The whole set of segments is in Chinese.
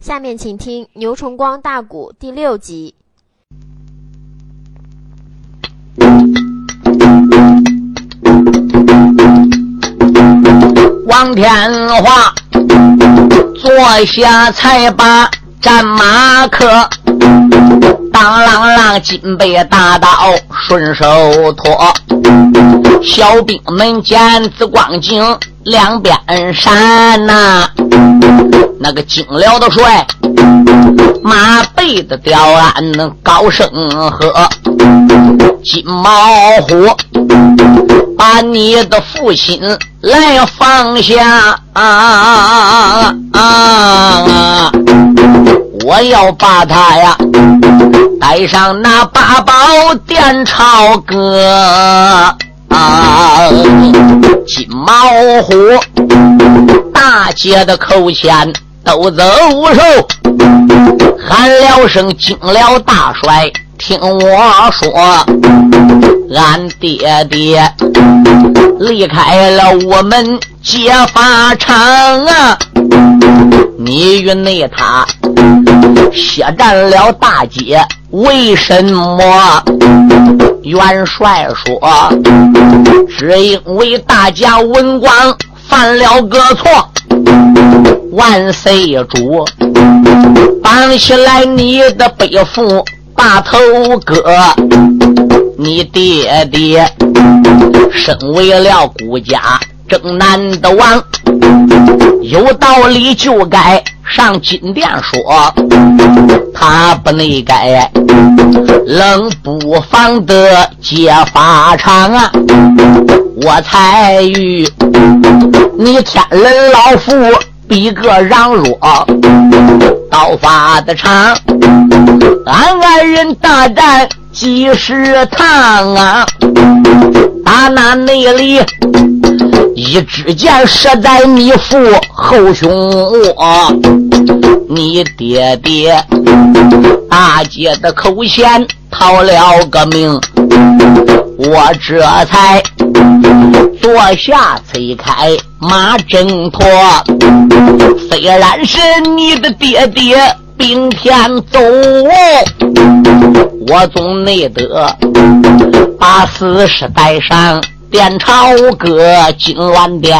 下面请听《牛崇光大鼓》第六集。王天华坐下菜吧战马可，当啷啷金背大刀顺手托，小兵们见紫光景两边闪呐，那个精了的帅马背的吊鞍高声喝，金毛虎把你的父亲。来放下啊啊！我要把他呀带上那八宝殿朝歌啊！金毛虎大姐的口前都走手，喊了声惊了大帅。听我说，俺爹爹离开了我们结发场啊！你与那他血战了大街，为什么？元帅说，只因为大家文官犯了个错，万岁主绑起来你的背负。把头割，你爹爹身为了顾家正南的王，有道理就该上金殿说，他不内该冷不防的揭发场啊！我才与你天人老父比个让弱。刀法的长，俺二人大战几十趟啊！打那内里，一支箭射在你腹后胸窝，你爹爹大姐的口前逃了个命，我这才坐下催开马挣脱。虽然是你的爹爹兵天走，我总内得把死尸带上。殿朝歌金銮殿，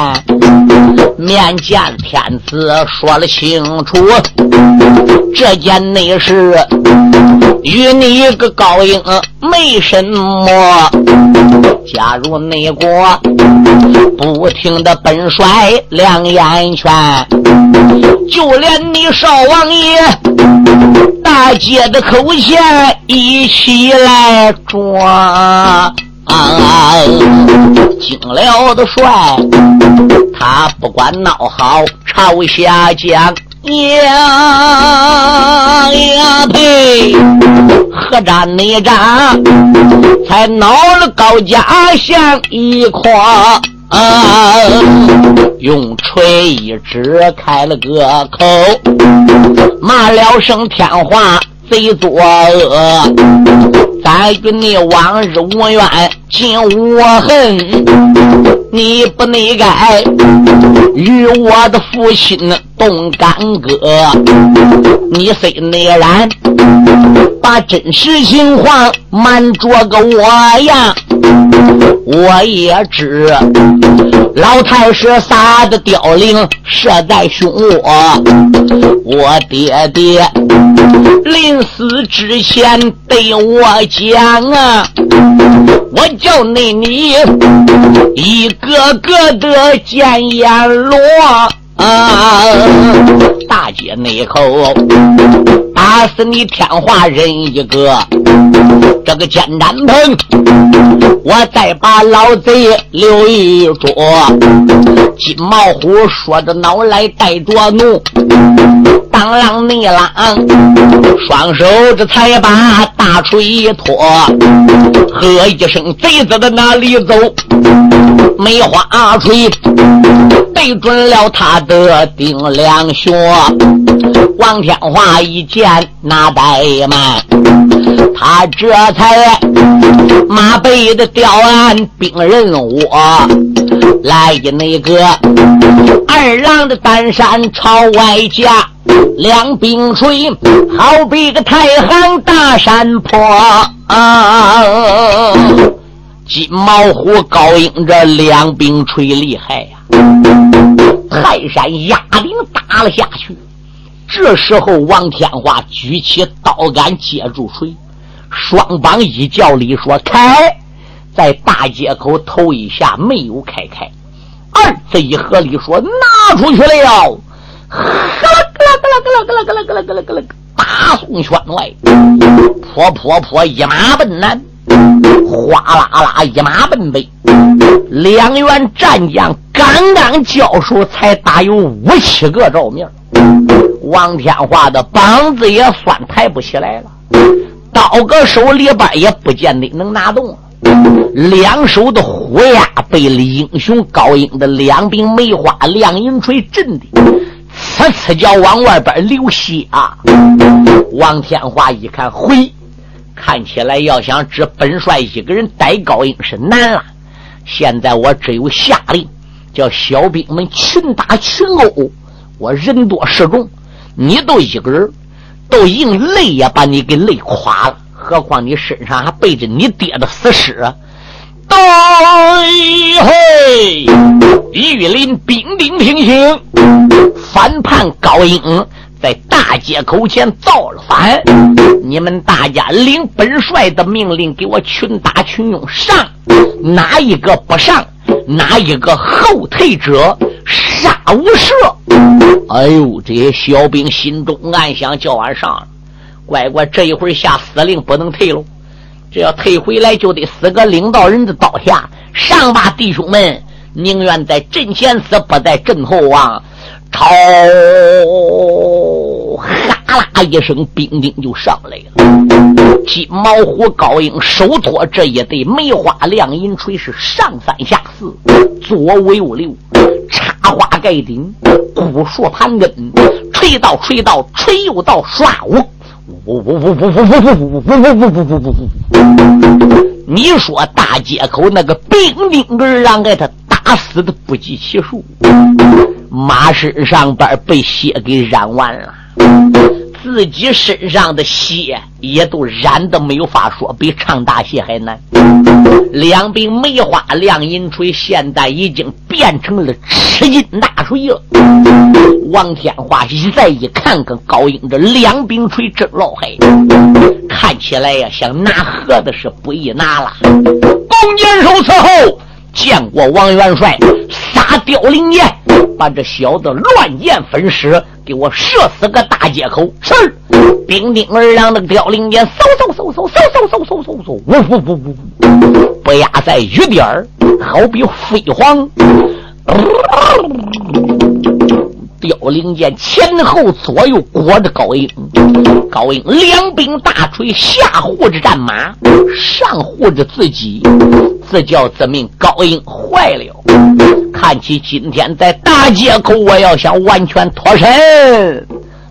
面见天子说了清楚，这件内事与你个高英没什么。假如内国，不听的本帅两眼圈，就连你少王爷大街的口前一起来抓。惊了的帅，他不管闹好，朝下讲。呀呀呸！何战内战，才恼了高家相一块，用锤一指开了个口，骂了声天话。贼作恶，咱与你往日无怨，今无恨。你不内该与我的父亲动干戈，你虽内然把真实情况瞒着个我呀，我也知老太师撒的凋零射在胸窝，我爹爹。临死之前对我讲啊，我叫你你一个个的见阎罗啊，大街那口打死你天华人一个，这个简单棚，我再把老贼留一桌。金毛虎说着脑来带着怒。当啷内啷，双手这才把大锤一托，喝一声，贼子的哪里走？梅花锤对准了他的顶梁穴。王天华一见那怠慢，他这才马背的吊鞍兵刃我。来的那个二郎的单山朝外架，两柄锤好比个太行大山坡啊！金毛虎高英这两柄锤厉害呀，泰山压顶打了下去。这时候，王天华举起刀杆接住锤，双膀一叫里说：“开！”在大街口头一下没有开开，二字一合里说：“拿出去了！”呵啦咯啦咯啦咯啦咯啦咯啦咯啦咯啦，大宋圈外，泼泼泼，一马奔南，哗啦啦，一马奔北。两员战将刚刚交手，才打有五七个照面。王天华的膀子也酸，抬不起来了，刀搁手里边也不见得能拿动。两手的虎牙被英雄高英的两柄梅花亮银锤震的，呲呲叫往外边流血啊！王天华一看，回，看起来要想只本帅一个人逮高英是难了。现在我只有下令，叫小兵们群打群殴。我人多势众，你都一个人，都硬累也把你给累垮了。何况你身上还背着你爹的死尸，对嘿！玉林兵丁听行，反叛高英在大街口前造了反，你们大家领本帅的命令，给我群打群勇上，哪一个不上，哪一个后退者，杀无赦！哎呦，这些小兵心中暗想：叫俺上。乖乖，这一会儿下司令不能退喽，这要退回来就得死个领导人的刀下。上吧，弟兄们，宁愿在阵前死，不在阵后亡。朝，哈啦一声，兵丁就上来了。金毛虎高英手托这一对梅花亮银锤，是上三下四，左五右六，插花盖顶，古树盘根，锤到锤到，锤又到，刷五。呜呜呜呜呜呜呜呜呜呜呜呜呜呜！你说大街口那个兵丁儿让给他打死的不计其数，马身上边被血给染完了。自己身上的血也都染的没有法说，比唱大戏还难。两柄梅花亮银锤现在已经变成了赤金大锤了。王天华一再一看，跟高英这两柄锤真老黑，看起来呀像拿盒的是不易拿了。弓箭手伺候，见过王元帅，撒凋零箭，把这小子乱箭分尸。给我射死个大街口！是，兵丁二两的凋零箭，嗖嗖嗖嗖嗖嗖嗖嗖嗖嗖，呜呜呜呜，不压在雨点儿，好比飞黄。凋零箭前后左右裹着高英，高英两柄大锤下护着战马，上护着自己，自叫自命高英坏了。看起今天在大街口，我要想完全脱身，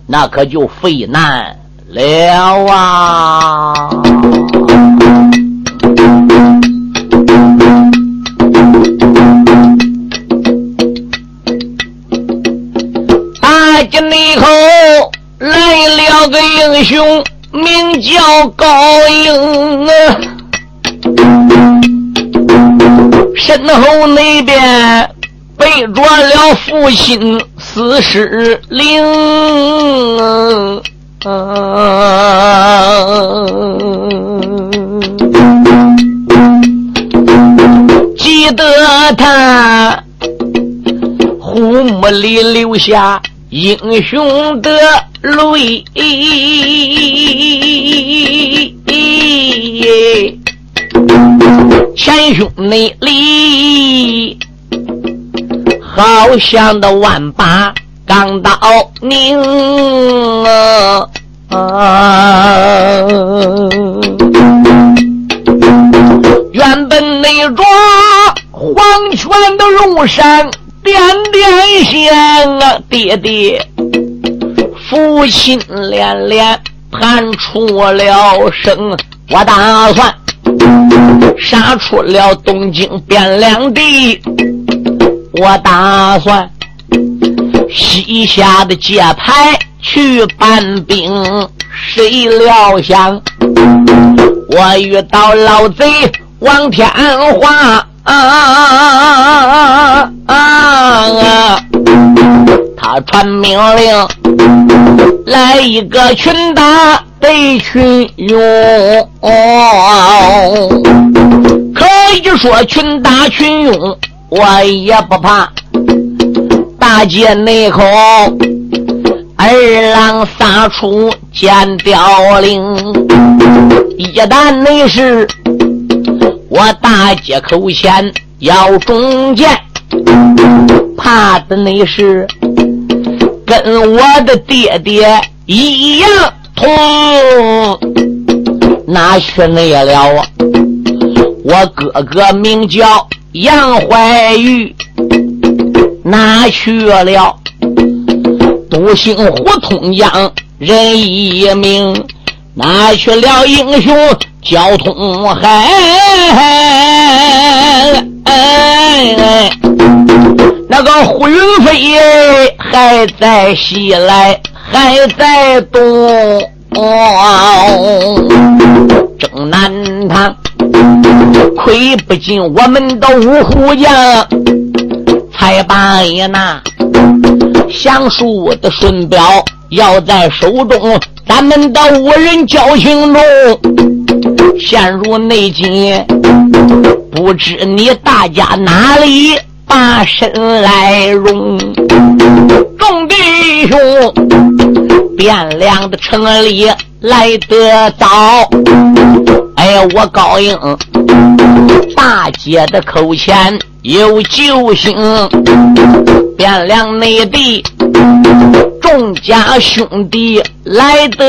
那可就费难了啊！大街里口来了个英雄，名叫高英啊，身后那边。背着了父亲死尸灵，记得他胡目里留下英雄的泪，前胸内里。好像的万把钢刀拧啊！原本那着黄泉的龙山点点香啊，爹爹，父亲连连盘出了声，我打算杀出了东京汴梁地。我打算西夏的界牌去搬兵，谁料想我遇到老贼王天华。啊啊啊！他传命令，来一个群打得群勇，可以说群打群勇，我也不怕。大街内口，二郎撒出尖凋零，一旦内是。我大街口前要中箭，怕的那是跟我的爹爹一样痛，哪去那了啊？我哥哥名叫杨怀玉，哪去了？独行胡同江人一名，哪去了英雄？交通海，那个呼云飞还在西来，还在东，正南堂亏不进我们的五虎将，才把那降书的顺表要在手中，咱们的五人交情中。陷入内境，不知你大家哪里把身来容？众弟兄，汴梁的城里来得早，哎呀，我高兴，大姐的口前有救星，汴梁内地众家兄弟来得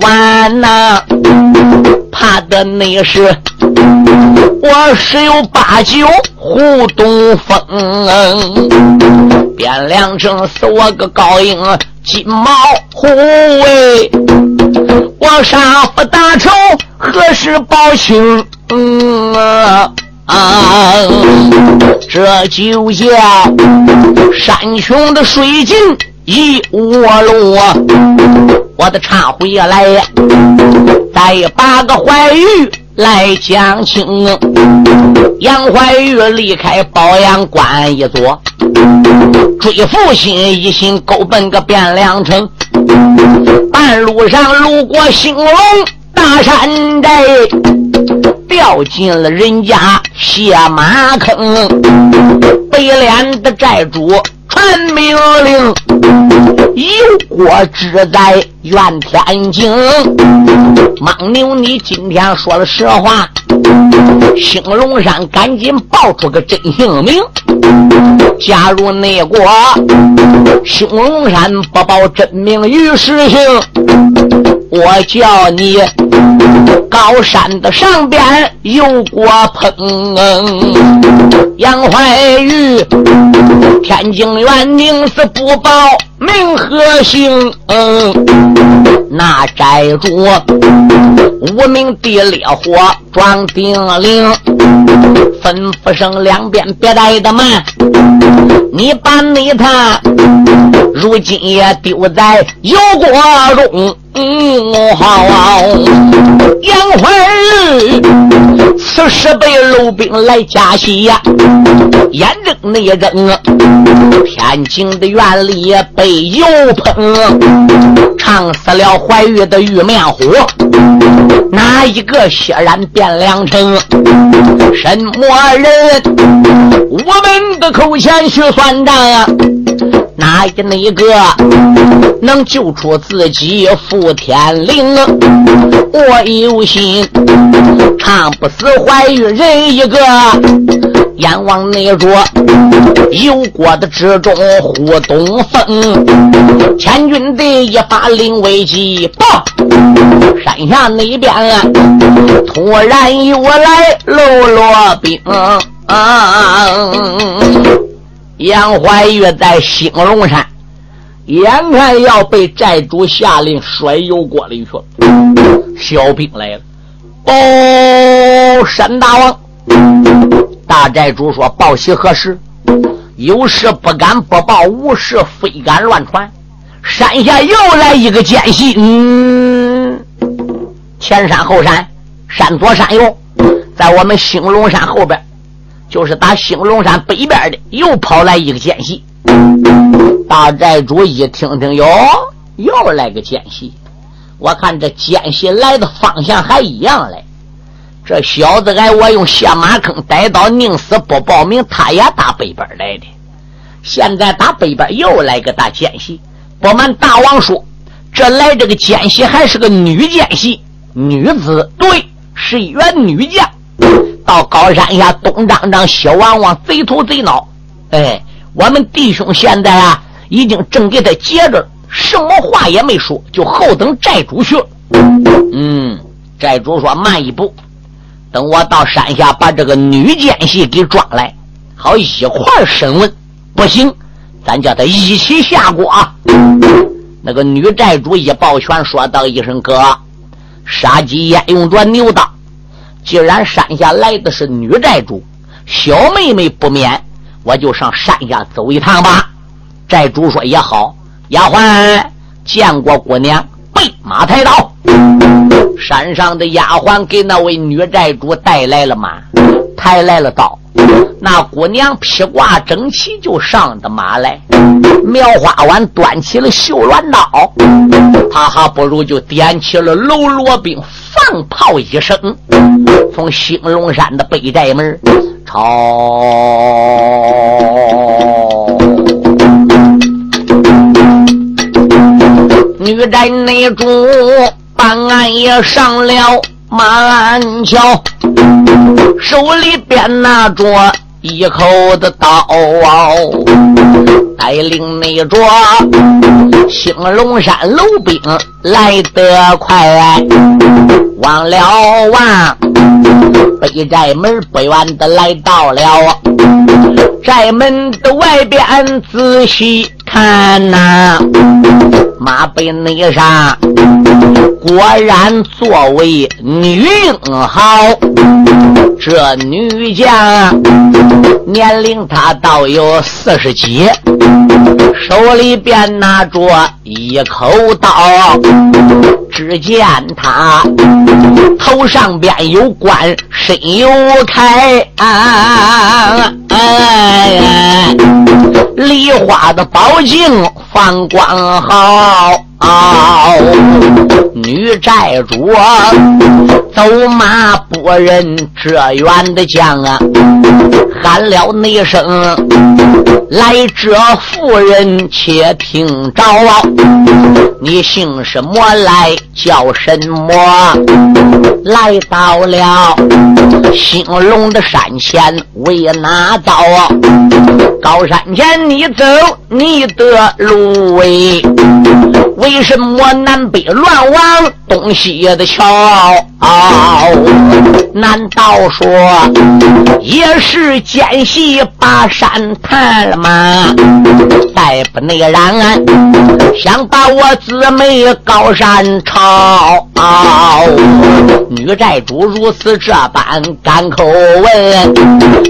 晚呐。怕的那是我十有八九胡东风，汴梁城死我个高英金毛虎哎，我杀父大仇何时报清？嗯啊，这就叫山穷的水尽疑窝路，我的茶回来呀。再把个怀玉来讲清，杨怀玉离开保阳关一座，追父亲一心勾奔个汴梁城，半路上路过兴隆大山寨，掉进了人家血马坑，北脸的寨主。传命令，有国之在愿天经。蒙牛，你今天说了实话，兴隆山赶紧报出个真姓名。加入内国，兴隆山不报真名于实姓，我叫你高山的上边有锅烹。杨怀玉，天津院宁死不保名和姓。嗯那寨主无名地烈火装丁铃，吩咐声两边别带的慢，你把你他如今也丢在油锅中。嗯，好，杨怀玉此时被漏兵来加戏呀，眼睁内睁，天津的院里被油喷，唱死了怀玉的玉面虎，哪一个血染汴梁城？什么人？我们的口前去算账啊！哪一那个能救出自己负天灵？我有心唱不死怀玉人一个，阎王那着油锅的之中呼东风，千军的一发令危机，报山下那边突然又来喽啰兵。杨怀玉在兴隆山，眼看要被寨主下令甩油锅里去了。小兵来了，哦，山大王，大寨主说：“报喜何事？有事不敢不报，无事非敢乱传。山下又来一个奸细，嗯，前山后山，山左山右，在我们兴隆山后边，就是打兴隆山北边的，又跑来一个奸细。大寨主一听听，哟，又来个奸细。我看这奸细来的方向还一样嘞。这小子挨我用下马坑逮到，宁死不报名，他也打北边来的。现在打北边又来个大奸细。不瞒大王说，这来这个奸细还是个女奸细，女子，对，是一员女将。到高山下东张张西望望，贼头贼脑。哎，我们弟兄现在啊，已经正给他接着。什么话也没说，就后等寨主去。嗯，寨主说慢一步，等我到山下把这个女奸细给抓来，好一块审问。不行，咱叫他一起下锅。那个女寨主一抱拳，说道一声：“哥，杀鸡焉用着牛刀？既然山下来的是女寨主，小妹妹不免，我就上山下走一趟吧。”寨主说：“也好。”丫鬟见过姑娘，备马抬刀。山上的丫鬟给那位女寨主带来了马，抬来了刀。那姑娘披挂整齐，就上的马来。苗花碗端起了绣鸾刀，他还不如就点起了喽啰兵，放炮一声，从兴隆山的北寨门朝。女寨内主办案也上了马鞍桥，手里边拿着一口的刀，带领那着兴隆山楼兵来得快，望了望北寨门不远的来到了寨门的外边，仔细看呐。马背内上果然作为女英豪，这女将年龄她倒有四十几，手里边拿着一口刀，只见他头上边有冠，身有铠，梨花的宝镜。放光好，女寨主走马不认这员的将啊，喊了那声：“来者夫人，且听着，你姓什么来？叫什么？来到了兴隆的山前为哪遭？高山前你走你的路为为什么南北乱王东西也得瞧？哦难道说也是奸细把山探了吗？再不内然，想把我姊妹高山抄。女寨主如此这般敢口问，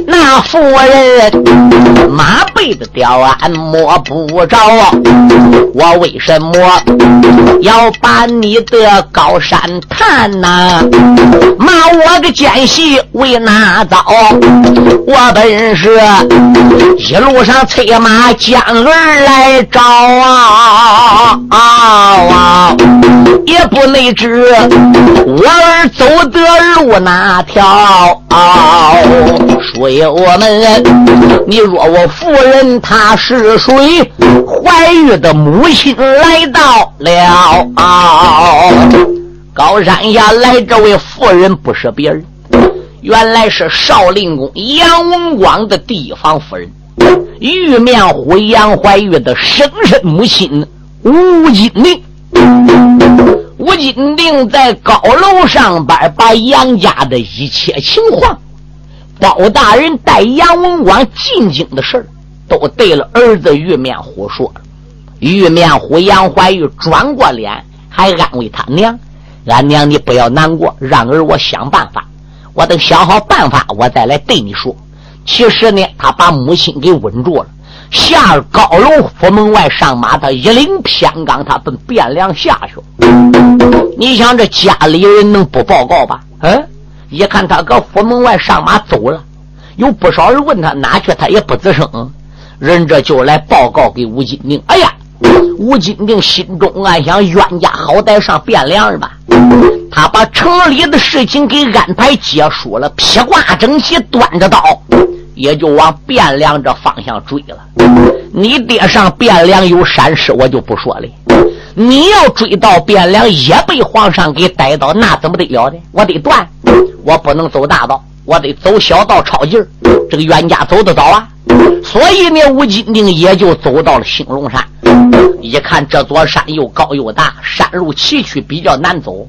那妇人马背的吊鞍摸不着，我为什么要把你的高山探呐？骂我个奸细为哪遭？我本是一路上催马将儿来找啊啊，也不内知我儿走的路哪条。说我们，你若我夫人她是谁？怀孕的母亲来到了。高山下来这位妇人不是别人，原来是少林宫杨文广的地方夫人，玉面虎杨怀玉的生身母亲吴金玲。吴金玲在高楼上边把杨家的一切情况，包大人带杨文广进京的事都对了儿子玉面虎说了。玉面虎杨怀玉转过脸，还安慰他娘。俺娘，你不要难过，让儿我想办法。我等想好办法，我再来对你说。其实呢，他把母亲给稳住了，下高楼府门外上马，他一领偏岗，他奔汴梁下去。你想这家里人能不报告吧？嗯，一看他搁府门外上马走了，有不少人问他哪去，他也不吱声。人这就来报告给吴金定。哎呀，吴金定心中暗想：冤家好歹上汴梁吧。他把城里的事情给安排结束了，披挂整齐，端着刀。也就往汴梁这方向追了。你爹上汴梁有闪失，我就不说了。你要追到汴梁，也被皇上给逮到，那怎么得了呢？我得断，我不能走大道，我得走小道抄近。这个冤家走得早啊，所以呢，吴金定也就走到了兴隆山。一看这座山又高又大，山路崎岖，比较难走，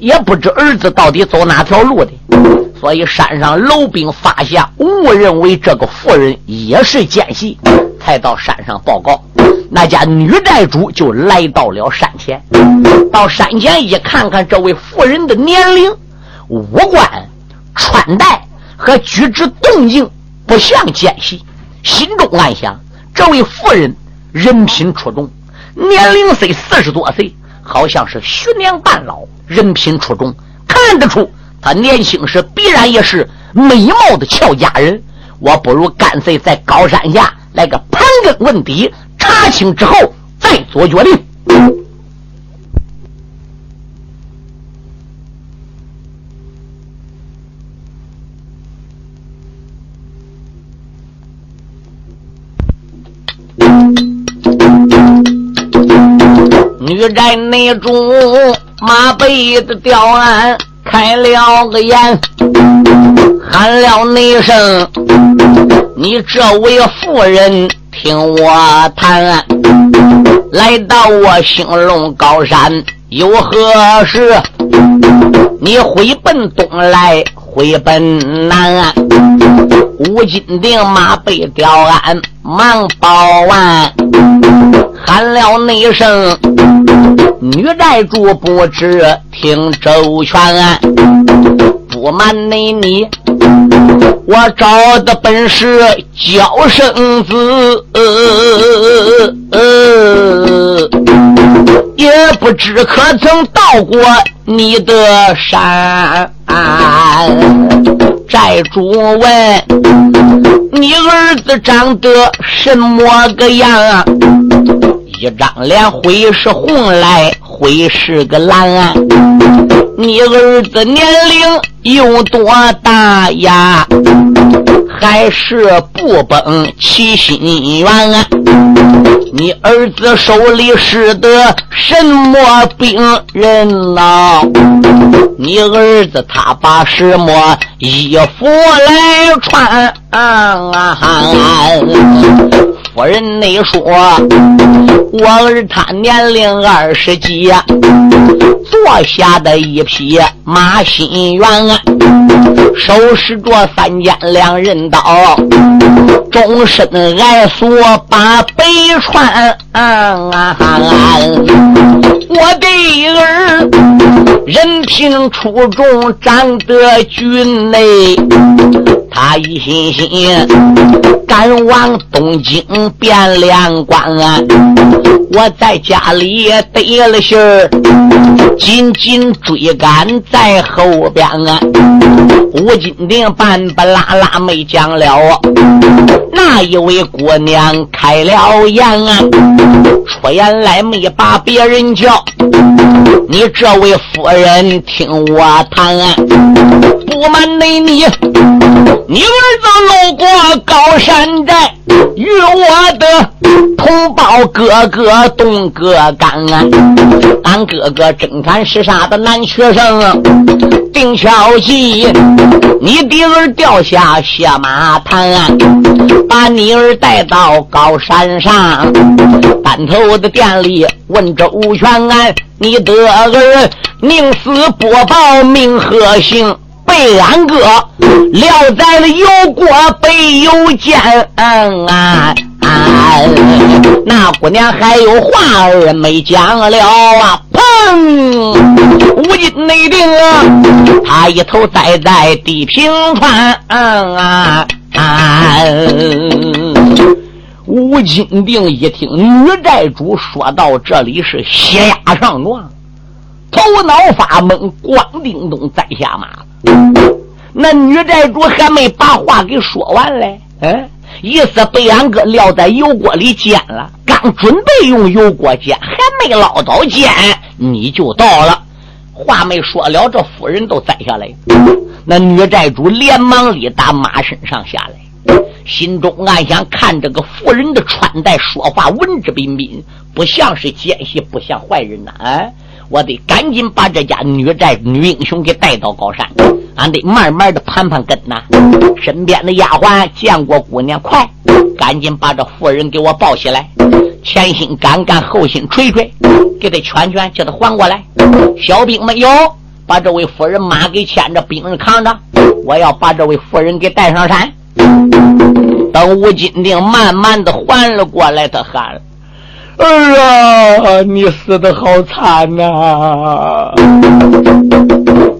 也不知儿子到底走哪条路的。所以山上楼兵发现，误认为这个妇人也是奸细，才到山上报告。那家女寨主就来到了山前，到山前一看看这位妇人的年龄、五官、穿戴和举止动静，不像奸细，心中暗想：这位妇人人品出众，年龄虽四十多岁，好像是徐娘半老，人品出众，看得出。她年轻时必然也是美貌的俏佳人，我不如干脆在高山下来个盘根问底，查清之后再做决定。寨内中马背的吊鞍。开了个眼，喊了那声：“你这位妇人，听我谈。来到我兴隆高山有何事？你回奔东来，回奔南。吴金定马背吊鞍，忙报完，喊了那声。”女寨主不知听周全，不瞒你，你我找的本是娇生子，也不知可曾到过你的山。寨主问你儿子长得什么个样啊？一张脸会是红来，会是个蓝。你儿子年龄有多大呀？还是不崩其心愿？你儿子手里使的什么病人呐？你儿子他把什么衣服来穿？夫人，你说我儿他年龄二十几，坐下的一匹马心猿，手持着三尖两刃刀，终身挨锁把背穿。啊啊啊我的儿人品出众，长得俊美。他一心心赶往东京汴梁关，我在家里得了信儿，紧紧追赶在后边啊。吴金定半不拉拉没讲了，那一位姑娘开了眼啊，出言来没把别人叫，你这位夫人听我谈，不瞒你你。你儿子路过高山寨，与我的同胞哥哥动个干啊！俺哥哥真看是啥的男学生，定消息，你弟儿掉下血马滩，把你儿带到高山上，单头的店里问周全安，你的儿宁死不报名何姓？被俺哥撂在了油锅北油煎，啊！那姑娘还有话儿没讲了啊！砰！无金内定啊！他一头栽在地平川，啊！吴金定一听女寨主说到这里是血压上撞，头脑发懵，咣叮咚栽下马。那女寨主还没把话给说完嘞，嗯，意思被俺哥撂在油锅里煎了，刚准备用油锅煎，还没捞到煎，你就到了。话没说了，这夫人都栽下来。那女寨主连忙里打马身上下来，心中暗想：看这个妇人的穿戴、说话文质彬彬，不像是奸细，不像坏人呐！啊，我得赶紧把这家女寨女英雄给带到高山，俺得慢慢的盘盘根呐。身边的丫鬟见过姑娘，快，赶紧把这妇人给我抱起来。前心干干，后心捶捶，给他圈圈，叫他缓过来。小兵们有，把这位夫人马给牵着，兵人扛着，我要把这位夫人给带上山。等吴金定慢慢的缓了过来，他喊：“儿啊，你死的好惨呐！”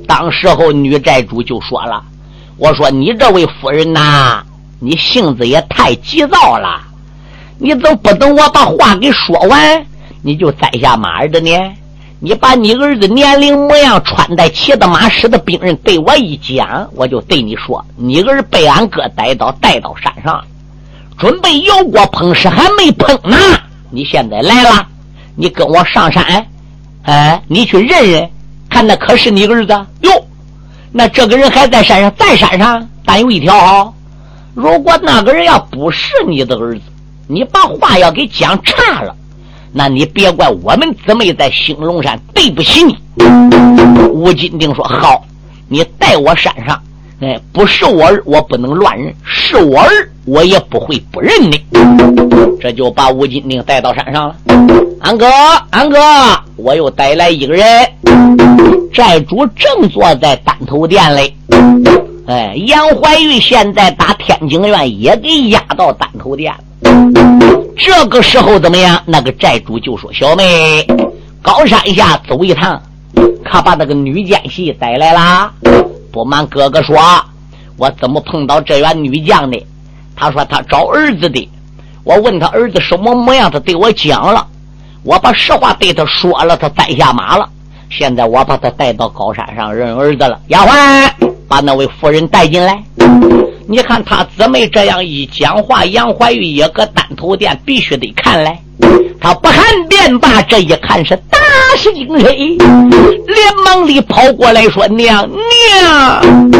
当时候女寨主就说了：“我说你这位夫人呐，你性子也太急躁了。”你怎么不等我把话给说完，你就栽下马儿的呢？你把你儿子年龄模样、穿戴、骑的马、使的兵刃对我一讲，我就对你说：你儿被俺哥逮到，带到山上，准备油锅烹食，还没烹呢。你现在来了，你跟我上山，哎，你去认认，看那可是你儿子哟？那这个人还在山上，在山上，但有一条啊，如果那个人要不是你的儿子。你把话要给讲差了，那你别怪我们姊妹在兴隆山对不起你。吴金定说：“好，你带我山上，哎，不是我儿，我不能乱认；是我儿，我也不会不认的。”这就把吴金定带到山上了。安哥，安哥，我又带来一个人，寨主正坐在丹头殿里。哎，杨怀玉现在打天津院也给押到丹头殿。这个时候怎么样？那个寨主就说：“小妹，高山下走一趟，可把那个女奸细带来啦。”不瞒哥哥说，我怎么碰到这员女将的？他说他找儿子的。我问他儿子什么模样，他对我讲了。我把实话对他说了，他栽下马了。现在我把他带到高山上认儿子了。丫鬟，把那位夫人带进来。你看他姊妹这样一讲话，杨怀玉也搁单头店必须得看来。他不看便罢，这一看是大是惊谁，连忙里跑过来说：“娘娘，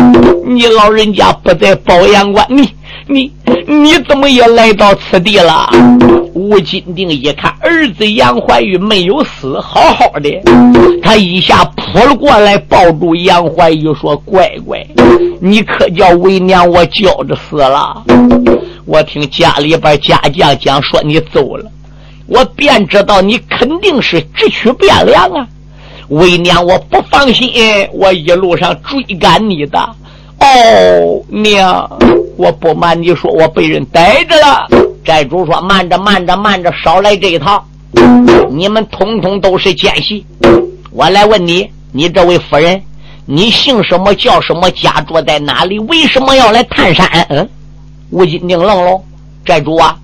你老人家不在保阳关，你。”你你怎么也来到此地了？吴金定一看儿子杨怀玉没有死，好好的，他一下扑了过来，抱住杨怀玉说：“乖乖，你可叫为娘我叫着死了。我听家里边家将讲说你走了，我便知道你肯定是直取汴梁啊。为娘我不放心，我一路上追赶你的。哦，娘。”我不瞒你说，我被人逮着了。寨主说：“慢着，慢着，慢着，少来这一套。你们通通都是奸细。我来问你，你这位夫人，你姓什么？叫什么？家住在哪里？为什么要来探山？”嗯，吴金定愣了。寨主啊，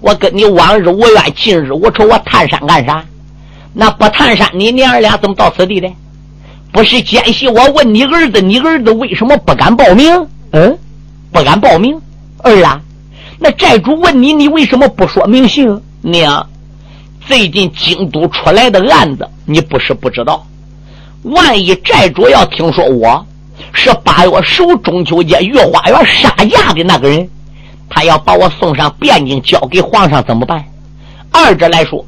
我跟你往日无冤，近日无仇，我探山干啥？那不探山，你娘儿俩怎么到此地的？不是奸细。我问你儿子，你儿子为什么不敢报名？嗯。不敢报名，儿啊，那寨主问你，你为什么不说明姓？娘，最近京都出来的案子，你不是不知道。万一寨主要听说我是八月十五中秋节御花园杀驾的那个人，他要把我送上汴京交给皇上怎么办？二者来说，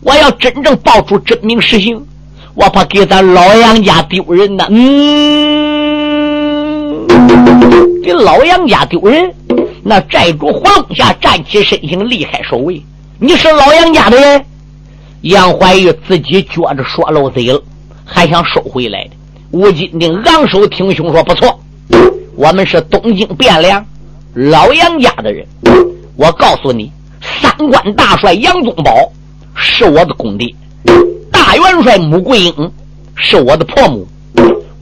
我要真正报出真名实姓，我怕给咱老杨家丢人呐。嗯。给老杨家丢人，那寨主黄龙霞站起身形，离开守卫。你是老杨家的人，杨怀玉自己觉着说漏嘴了，还想收回来的。吴金定昂首挺胸说：“不错，我们是东京汴梁老杨家的人。我告诉你，三关大帅杨宗保是我的公弟，大元帅穆桂英是我的婆母，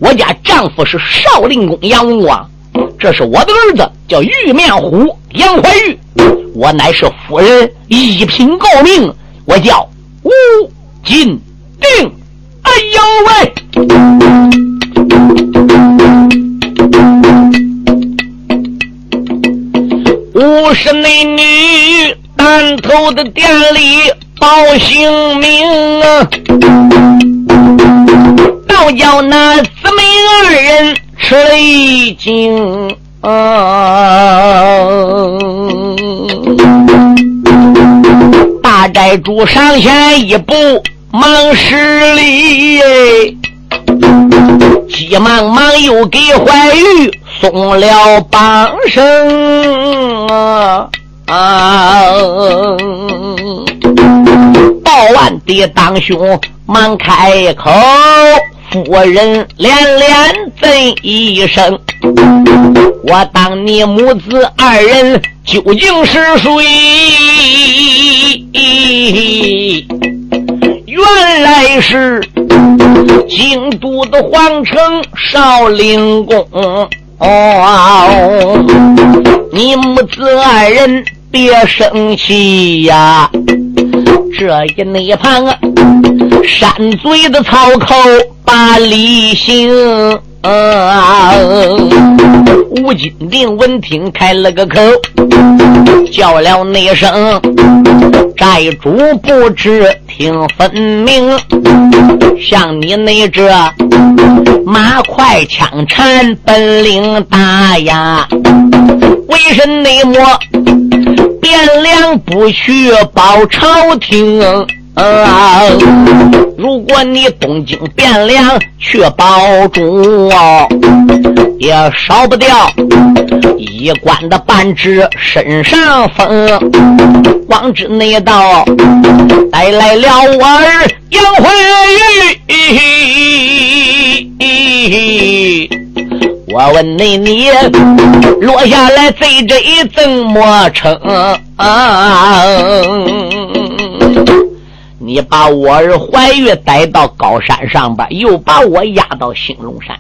我家丈夫是少林公杨文广。”这是我的儿子，叫玉面虎杨怀玉。我乃是夫人一品诰命，我叫吴金定。哎呦喂！五十内女单头的店里报姓名啊，倒叫那姊妹二人吃了一惊。啊！大寨主上前一步，忙施礼，急忙忙又给怀玉送了绑绳啊！报完的当兄忙开口。夫人连连赞一声：“我当你母子二人究竟是谁？原来是京都的皇城少林宫。哦，你母子二人别生气呀！这一内旁啊，山嘴的草口。”把理行，吴金定闻听开了个口，叫了那声寨主不知听分明，像你那这马快枪缠本领大呀，为甚内莫汴梁不去报朝廷？如果你东京汴梁去保住哦，也少不掉一官的半只身上风。王之内道带来了我儿杨怀玉，我问你，你落下来贼这怎么成？你把我儿怀玉带到高山上边，又把我押到兴隆山。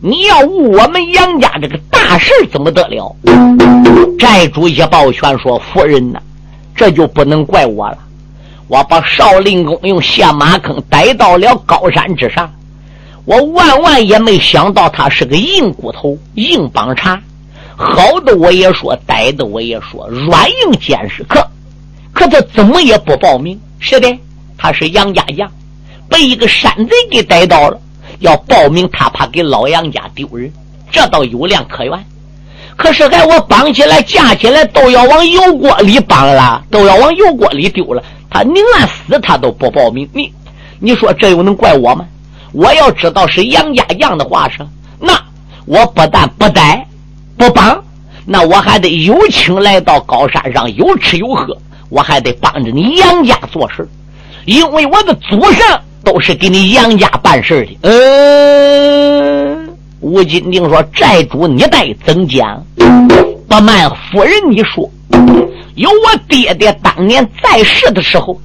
你要误我们杨家这个大事，怎么得了？寨主一抱拳说：“夫人呐，这就不能怪我了。我把少林公用下马坑逮到了高山之上，我万万也没想到他是个硬骨头、硬帮茬。好的我也说，歹的我也说，软硬兼施。可可他怎么也不报名。”是的，他是杨家将，被一个山贼给逮到了。要报名，他怕给老杨家丢人，这倒有量可原。可是，还我绑起来、架起来，都要往油锅里绑了，都要往油锅里丢了。他宁愿死，他都不报名。你，你说这又能怪我吗？我要知道是杨家将的话是，那我不但不逮、不绑，那我还得有请来到高山上，有吃有喝。我还得帮着你杨家做事，因为我的祖上都是给你杨家办事的。嗯，吴金定说：“寨主，你待怎讲？不瞒夫人，你说，有我爹爹当年在世的时候，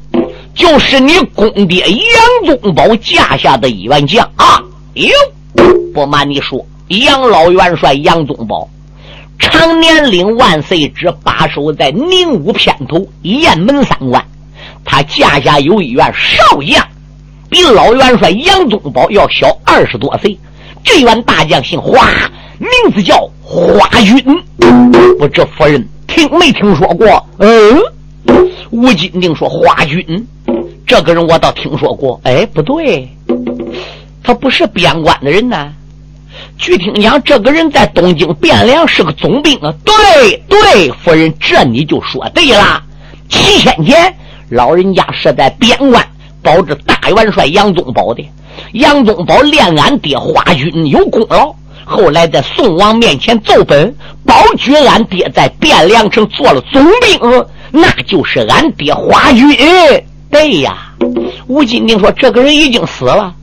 就是你公爹杨宗保架下的一员将啊。哟，不瞒你说，杨老元帅杨宗保。”常年领万岁之把守在宁武片头雁门三关，他家下有一员少将，比老元帅杨宗保要小二十多岁。这员大将姓华，名字叫花军。不知夫人听没听说过？嗯，吴金定说花军，这个人我倒听说过。哎，不对，他不是边关的人呢。据听讲，这个人在东京汴梁是个总兵啊！对对，夫人，这你就说对了。七天前，老人家是在边关保着大元帅杨宗保的。杨宗保练俺爹花军有功劳，后来在宋王面前奏本，保举俺爹在汴梁城做了总兵，那就是俺爹花军。对呀，吴金定说，这个人已经死了。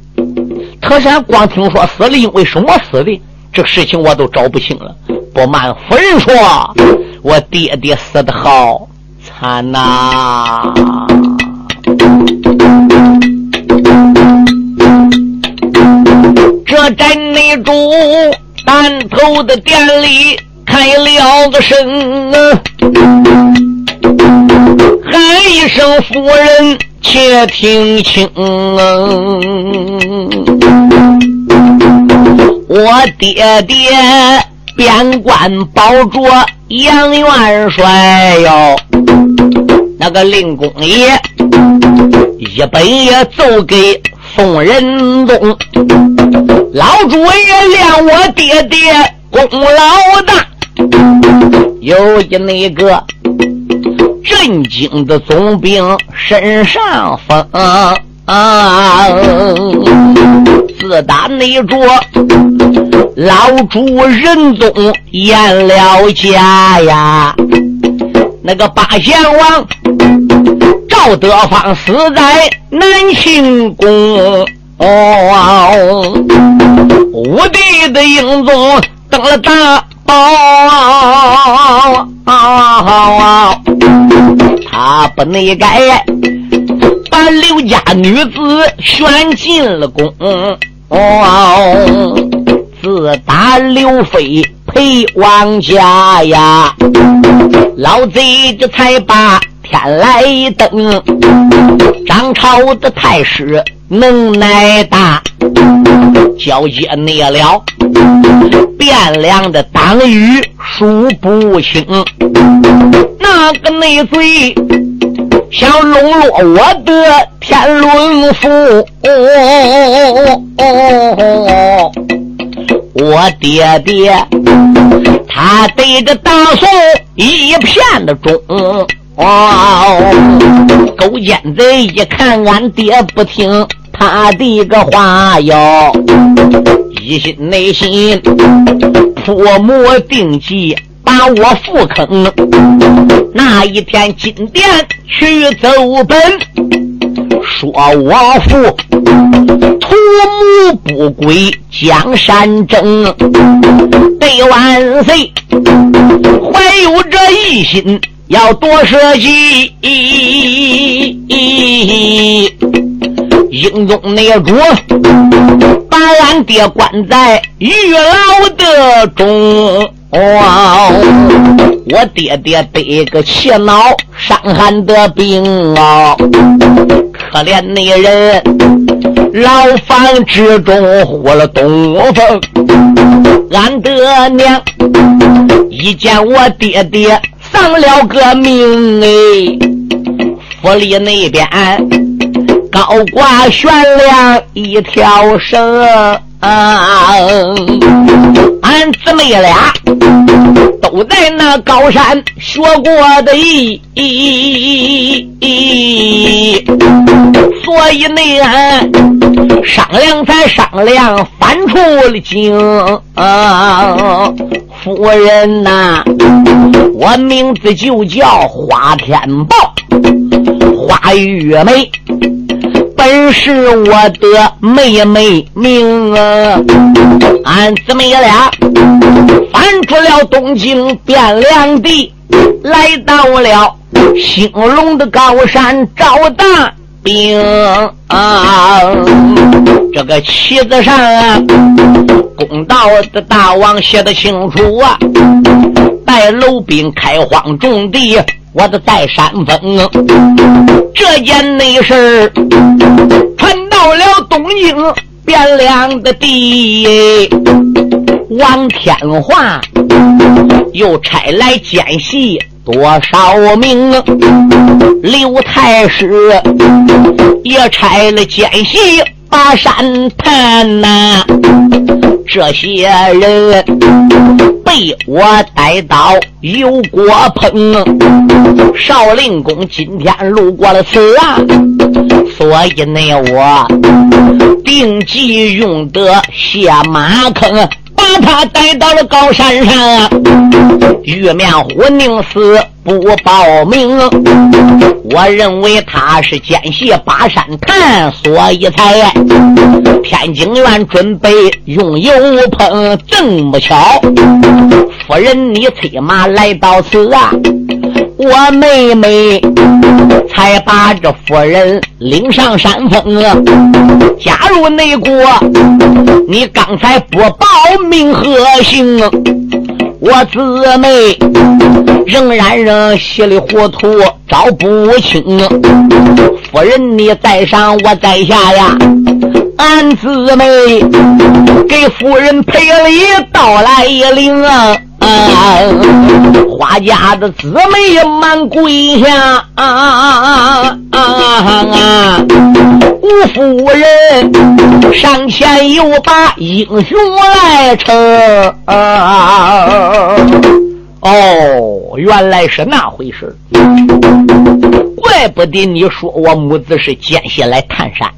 可是俺光听说死了，因为什么死的？这个事情我都找不清了。不瞒夫人说，我爹爹死的好惨呐！这寨内主单头的店里开了个声啊，一声夫人，且听清。我爹爹边关保着杨元帅哟，那个令公爷一本也奏给宋仁宗，老主也谅我爹爹功劳大，有一那个。震惊的总兵身上风，啊自打那着老主仁宗淹了家呀，那个八贤王赵德芳死在南庆宫，哦，武帝的英宗登了大宝。啊！他不内改把刘家女子选进了宫。自打刘飞陪王家呀，老贼这才把天来登。张朝的太师能耐大，交接内了。汴梁的党羽数不清，那个内贼想笼络我的天伦府，我爹爹他对着大宋一片的忠，勾奸贼一看俺爹不听他的个话哟。一心内心泼魔定计，我复坑。那一天金殿去奏本，说我父图谋不轨，江山争。对万岁，怀有这一心，要多设计。英宗那主把俺爹关在狱牢的中，我爹爹得个气恼伤寒的病啊！可怜那人牢房之中活了东风，俺的娘一见我爹爹丧了个命哎，府里那边。倒挂悬梁一条绳，俺姊妹俩都在那高山学过的艺，所以呢俺商量才商量翻出了京。夫人呐，我名字就叫花天豹，花玉梅。本是我的妹妹命啊！俺姊妹俩翻出了东京汴梁地，来到了兴隆的高山找大兵啊！这个旗子上啊，公道的大王写的清楚啊，带楼兵开荒种地。我的在山峰，这件内事传到了东京汴梁的地，王天华又差来奸细多少名？刘太师也差了奸细把山探呐，这些人被我逮到油锅烹。少林宫今天路过了此啊，所以呢，我定计用得下马坑。把他带到了高山上，玉面虎宁死不报名。我认为他是奸细巴山探，所以才天津院准备用油烹。这么巧，夫人你催马来到此啊！我妹妹才把这夫人领上山峰啊，加入内国。你刚才不报名和姓？我姊妹仍然仍稀里糊涂找不清。夫人你在上，我在下呀。俺姊妹给夫人赔礼道来一领啊！花家的姊妹也满跪下啊啊啊啊啊！吴夫人上前又把英雄来称。哦，原来是那回事，怪不得你说我母子是奸细来探山。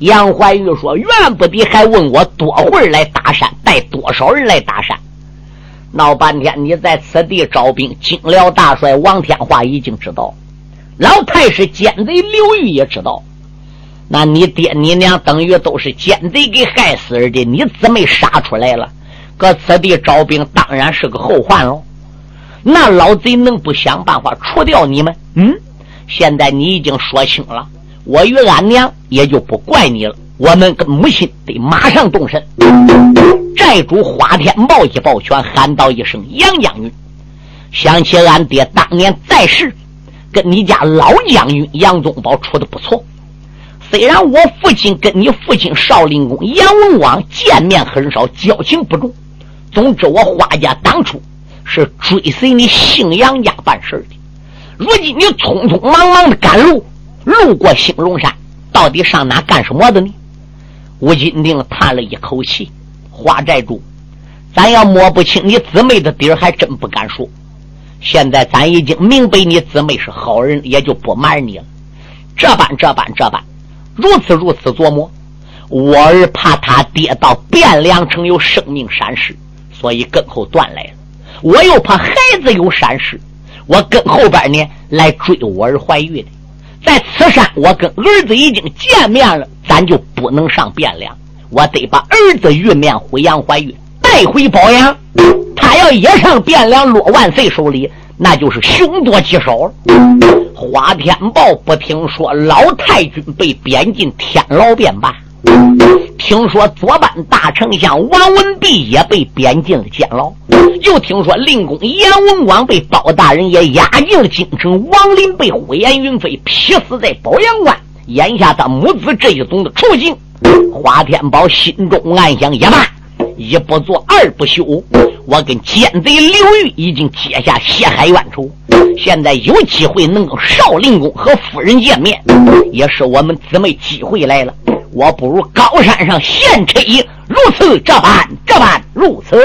杨怀玉说：“怨不得，还问我多会儿来打山，带多少人来打山？闹半天，你在此地招兵，惊辽大帅王天华已经知道，老太师奸贼刘玉也知道。那你爹你娘等于都是奸贼给害死的，你姊妹杀出来了，搁此地招兵，当然是个后患喽。那老贼能不想办法除掉你们？嗯，现在你已经说清了。”我与俺娘也就不怪你了。我们跟母亲得马上动身。寨主花天豹一抱拳，喊道一声：“杨将军，想起俺爹当年在世，跟你家老将军杨宗保处的不错。虽然我父亲跟你父亲少林公杨文广见面很少，交情不重。总之，我花家当初是追随你姓杨家办事的。如今你匆匆忙忙的赶路。”路过兴隆山，到底上哪干什么的呢？吴金定叹了一口气：“花寨主，咱要摸不清你姊妹的底儿，还真不敢说。现在咱已经明白你姊妹是好人，也就不瞒你了。这般这般这般，如此如此琢磨，我儿怕他爹到汴梁城有生命闪失，所以跟后断来了。我又怕孩子有闪失，我跟后边呢来追我儿怀玉的。”在此山，我跟儿子已经见面了，咱就不能上汴梁。我得把儿子玉面虎杨怀玉带回保阳。他要也上汴梁落万岁手里，那就是凶多吉少了。花天豹不听说老太君被贬进天牢便罢。听说左班大丞相王文弼也被贬进了监牢，又听说令公杨文广被包大人也押进了京城，王林被呼延云飞劈死在保阳关。眼下他母子这一种的处境，花天宝心中暗想：也罢，一不做二不休。我跟奸贼刘玉已经结下血海冤仇，现在有机会能够少林公和夫人见面，也是我们姊妹机会来了。我不如高山上现车，如此这般这般如此。